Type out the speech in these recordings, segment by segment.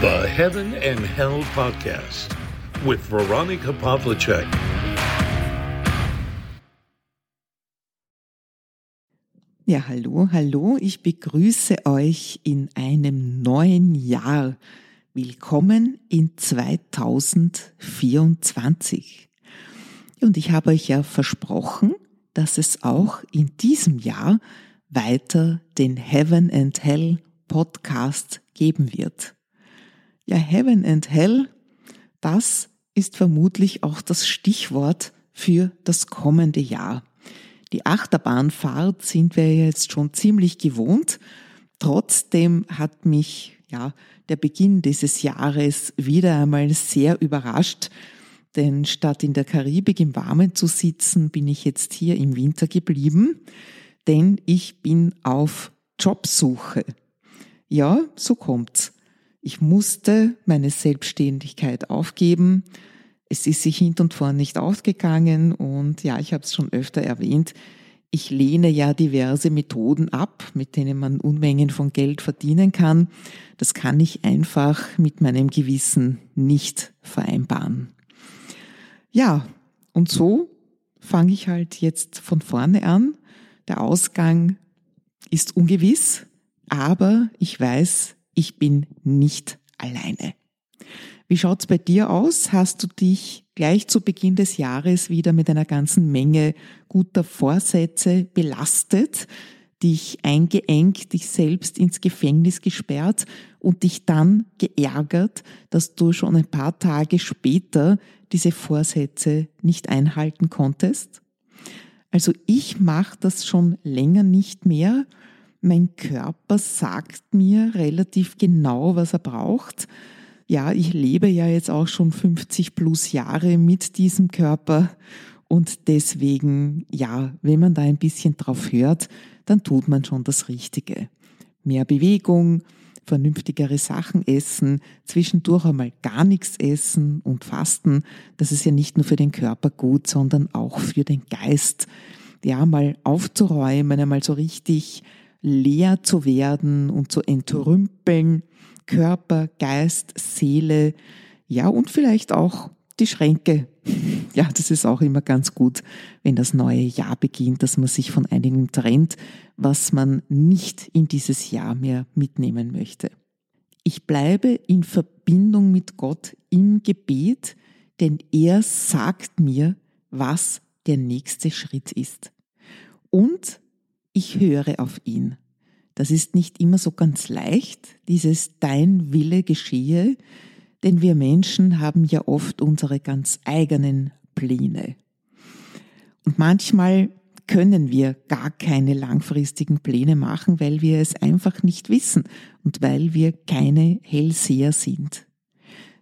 The Heaven and Hell Podcast with Veronica Pavlicek. Ja, hallo, hallo, ich begrüße euch in einem neuen Jahr. Willkommen in 2024. Und ich habe euch ja versprochen, dass es auch in diesem Jahr weiter den Heaven and Hell Podcast geben wird. Ja, Heaven and Hell, das ist vermutlich auch das Stichwort für das kommende Jahr. Die Achterbahnfahrt sind wir jetzt schon ziemlich gewohnt. Trotzdem hat mich ja der Beginn dieses Jahres wieder einmal sehr überrascht, denn statt in der Karibik im Warmen zu sitzen, bin ich jetzt hier im Winter geblieben, denn ich bin auf Jobsuche. Ja, so kommt's. Ich musste meine Selbstständigkeit aufgeben. Es ist sich hint und vorn nicht ausgegangen und ja, ich habe es schon öfter erwähnt. Ich lehne ja diverse Methoden ab, mit denen man Unmengen von Geld verdienen kann. Das kann ich einfach mit meinem Gewissen nicht vereinbaren. Ja, und so fange ich halt jetzt von vorne an. Der Ausgang ist ungewiss, aber ich weiß, ich bin nicht alleine. Wie schaut's bei dir aus? Hast du dich gleich zu Beginn des Jahres wieder mit einer ganzen Menge guter Vorsätze belastet, dich eingeengt, dich selbst ins Gefängnis gesperrt und dich dann geärgert, dass du schon ein paar Tage später diese Vorsätze nicht einhalten konntest? Also ich mache das schon länger nicht mehr mein Körper sagt mir relativ genau, was er braucht. Ja, ich lebe ja jetzt auch schon 50 plus Jahre mit diesem Körper und deswegen, ja, wenn man da ein bisschen drauf hört, dann tut man schon das Richtige. Mehr Bewegung, vernünftigere Sachen essen, zwischendurch einmal gar nichts essen und fasten. Das ist ja nicht nur für den Körper gut, sondern auch für den Geist. Ja, mal aufzuräumen, einmal so richtig leer zu werden und zu entrümpeln, Körper, Geist, Seele, ja und vielleicht auch die Schränke. Ja, das ist auch immer ganz gut, wenn das neue Jahr beginnt, dass man sich von einigem trennt, was man nicht in dieses Jahr mehr mitnehmen möchte. Ich bleibe in Verbindung mit Gott im Gebet, denn er sagt mir, was der nächste Schritt ist. Und ich höre auf ihn. Das ist nicht immer so ganz leicht, dieses Dein Wille geschehe, denn wir Menschen haben ja oft unsere ganz eigenen Pläne. Und manchmal können wir gar keine langfristigen Pläne machen, weil wir es einfach nicht wissen und weil wir keine Hellseher sind.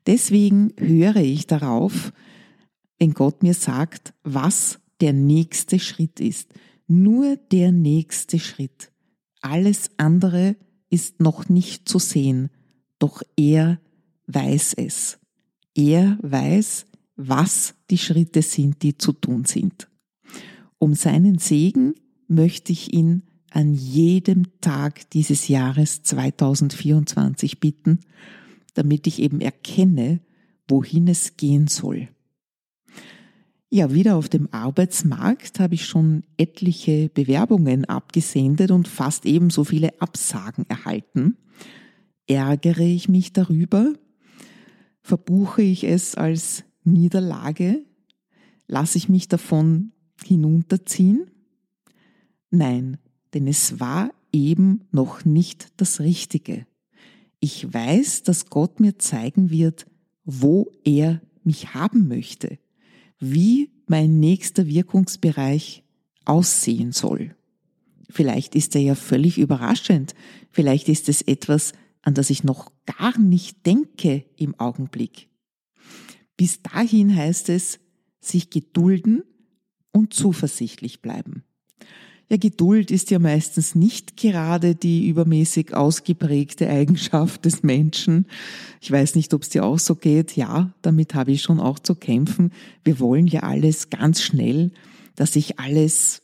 Deswegen höre ich darauf, wenn Gott mir sagt, was der nächste Schritt ist nur der nächste Schritt. Alles andere ist noch nicht zu sehen, doch er weiß es. Er weiß, was die Schritte sind, die zu tun sind. Um seinen Segen möchte ich ihn an jedem Tag dieses Jahres 2024 bitten, damit ich eben erkenne, wohin es gehen soll. Ja, wieder auf dem Arbeitsmarkt habe ich schon etliche Bewerbungen abgesendet und fast ebenso viele Absagen erhalten. Ärgere ich mich darüber? Verbuche ich es als Niederlage? Lasse ich mich davon hinunterziehen? Nein, denn es war eben noch nicht das Richtige. Ich weiß, dass Gott mir zeigen wird, wo er mich haben möchte wie mein nächster Wirkungsbereich aussehen soll. Vielleicht ist er ja völlig überraschend. Vielleicht ist es etwas, an das ich noch gar nicht denke im Augenblick. Bis dahin heißt es, sich gedulden und zuversichtlich bleiben. Ja, Geduld ist ja meistens nicht gerade die übermäßig ausgeprägte Eigenschaft des Menschen. Ich weiß nicht, ob es dir auch so geht. Ja, damit habe ich schon auch zu kämpfen. Wir wollen ja alles ganz schnell, dass sich alles,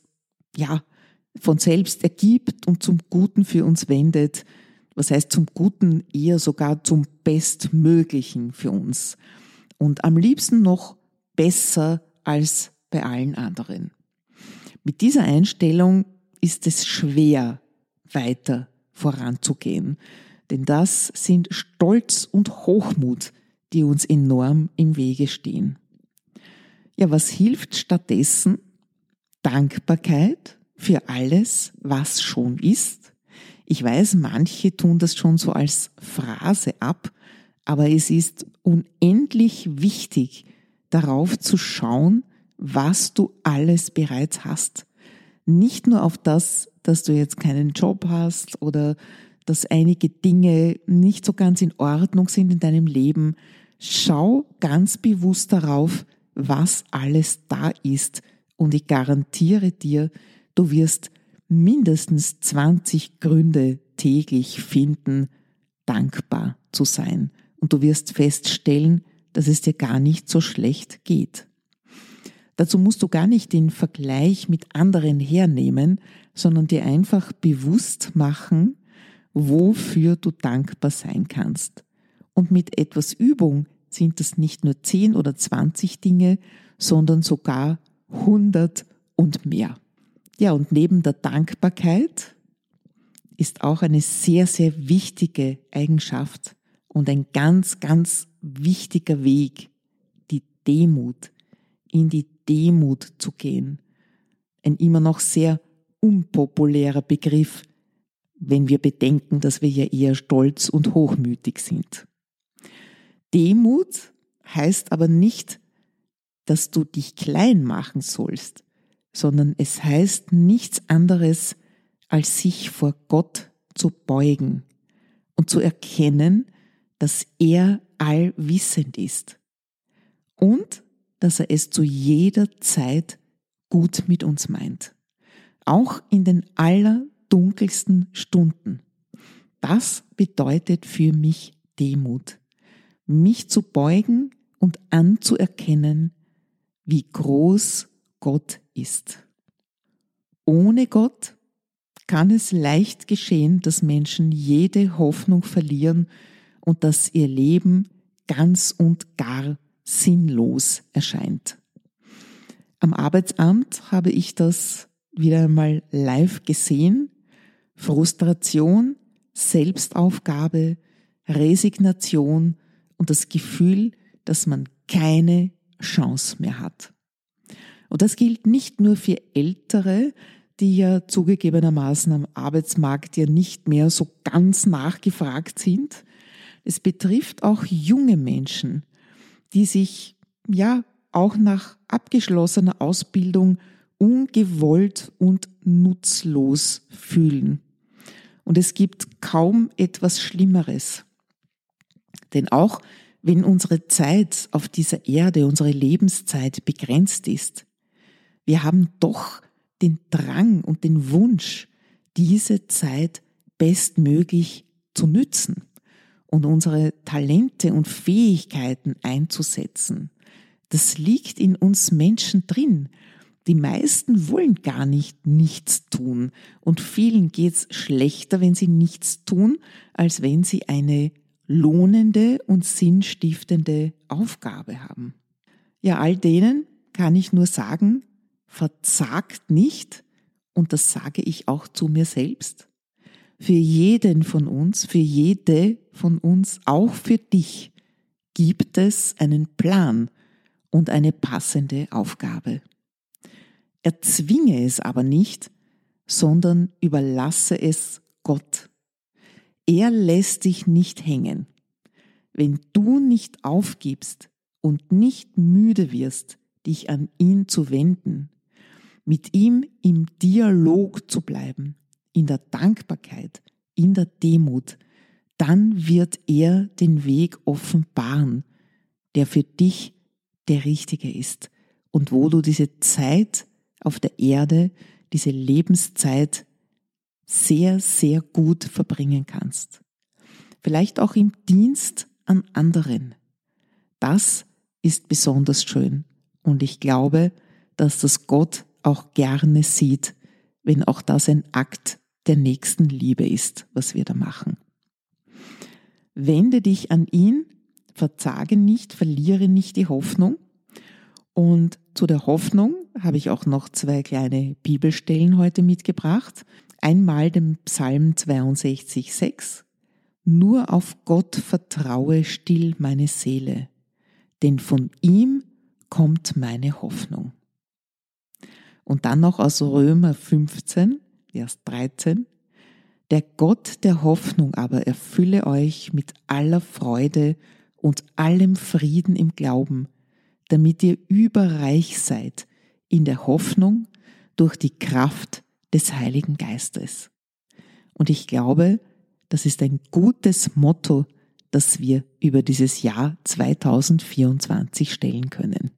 ja, von selbst ergibt und zum Guten für uns wendet. Was heißt zum Guten eher sogar zum Bestmöglichen für uns. Und am liebsten noch besser als bei allen anderen. Mit dieser Einstellung ist es schwer, weiter voranzugehen. Denn das sind Stolz und Hochmut, die uns enorm im Wege stehen. Ja, was hilft stattdessen? Dankbarkeit für alles, was schon ist. Ich weiß, manche tun das schon so als Phrase ab, aber es ist unendlich wichtig, darauf zu schauen, was du alles bereits hast. Nicht nur auf das, dass du jetzt keinen Job hast oder dass einige Dinge nicht so ganz in Ordnung sind in deinem Leben. Schau ganz bewusst darauf, was alles da ist. Und ich garantiere dir, du wirst mindestens 20 Gründe täglich finden, dankbar zu sein. Und du wirst feststellen, dass es dir gar nicht so schlecht geht. Dazu musst du gar nicht den Vergleich mit anderen hernehmen, sondern dir einfach bewusst machen, wofür du dankbar sein kannst. Und mit etwas Übung sind das nicht nur 10 oder 20 Dinge, sondern sogar 100 und mehr. Ja, und neben der Dankbarkeit ist auch eine sehr, sehr wichtige Eigenschaft und ein ganz, ganz wichtiger Weg, die Demut, in die Demut zu gehen. Ein immer noch sehr unpopulärer Begriff, wenn wir bedenken, dass wir ja eher stolz und hochmütig sind. Demut heißt aber nicht, dass du dich klein machen sollst, sondern es heißt nichts anderes, als sich vor Gott zu beugen und zu erkennen, dass er allwissend ist und dass er es zu jeder Zeit gut mit uns meint, auch in den allerdunkelsten Stunden. Das bedeutet für mich Demut, mich zu beugen und anzuerkennen, wie groß Gott ist. Ohne Gott kann es leicht geschehen, dass Menschen jede Hoffnung verlieren und dass ihr Leben ganz und gar sinnlos erscheint. Am Arbeitsamt habe ich das wieder einmal live gesehen. Frustration, Selbstaufgabe, Resignation und das Gefühl, dass man keine Chance mehr hat. Und das gilt nicht nur für Ältere, die ja zugegebenermaßen am Arbeitsmarkt ja nicht mehr so ganz nachgefragt sind. Es betrifft auch junge Menschen, die sich ja auch nach abgeschlossener Ausbildung ungewollt und nutzlos fühlen. Und es gibt kaum etwas Schlimmeres. Denn auch wenn unsere Zeit auf dieser Erde, unsere Lebenszeit begrenzt ist, wir haben doch den Drang und den Wunsch, diese Zeit bestmöglich zu nützen und unsere Talente und Fähigkeiten einzusetzen. Das liegt in uns Menschen drin. Die meisten wollen gar nicht nichts tun und vielen geht's schlechter, wenn sie nichts tun, als wenn sie eine lohnende und sinnstiftende Aufgabe haben. Ja, all denen kann ich nur sagen, verzagt nicht, und das sage ich auch zu mir selbst, für jeden von uns, für jede von uns, auch für dich, gibt es einen Plan und eine passende Aufgabe. Erzwinge es aber nicht, sondern überlasse es Gott. Er lässt dich nicht hängen. Wenn du nicht aufgibst und nicht müde wirst, dich an ihn zu wenden, mit ihm im Dialog zu bleiben, in der Dankbarkeit, in der Demut, dann wird er den Weg offenbaren, der für dich der richtige ist und wo du diese Zeit auf der Erde, diese Lebenszeit sehr, sehr gut verbringen kannst. Vielleicht auch im Dienst an anderen. Das ist besonders schön und ich glaube, dass das Gott auch gerne sieht, wenn auch das ein Akt der nächsten Liebe ist, was wir da machen. Wende dich an ihn, verzage nicht, verliere nicht die Hoffnung. Und zu der Hoffnung habe ich auch noch zwei kleine Bibelstellen heute mitgebracht. Einmal den Psalm 62, 6. Nur auf Gott vertraue still meine Seele, denn von ihm kommt meine Hoffnung. Und dann noch aus Römer 15, Vers 13. Der Gott der Hoffnung aber erfülle euch mit aller Freude und allem Frieden im Glauben, damit ihr überreich seid in der Hoffnung durch die Kraft des Heiligen Geistes. Und ich glaube, das ist ein gutes Motto, das wir über dieses Jahr 2024 stellen können.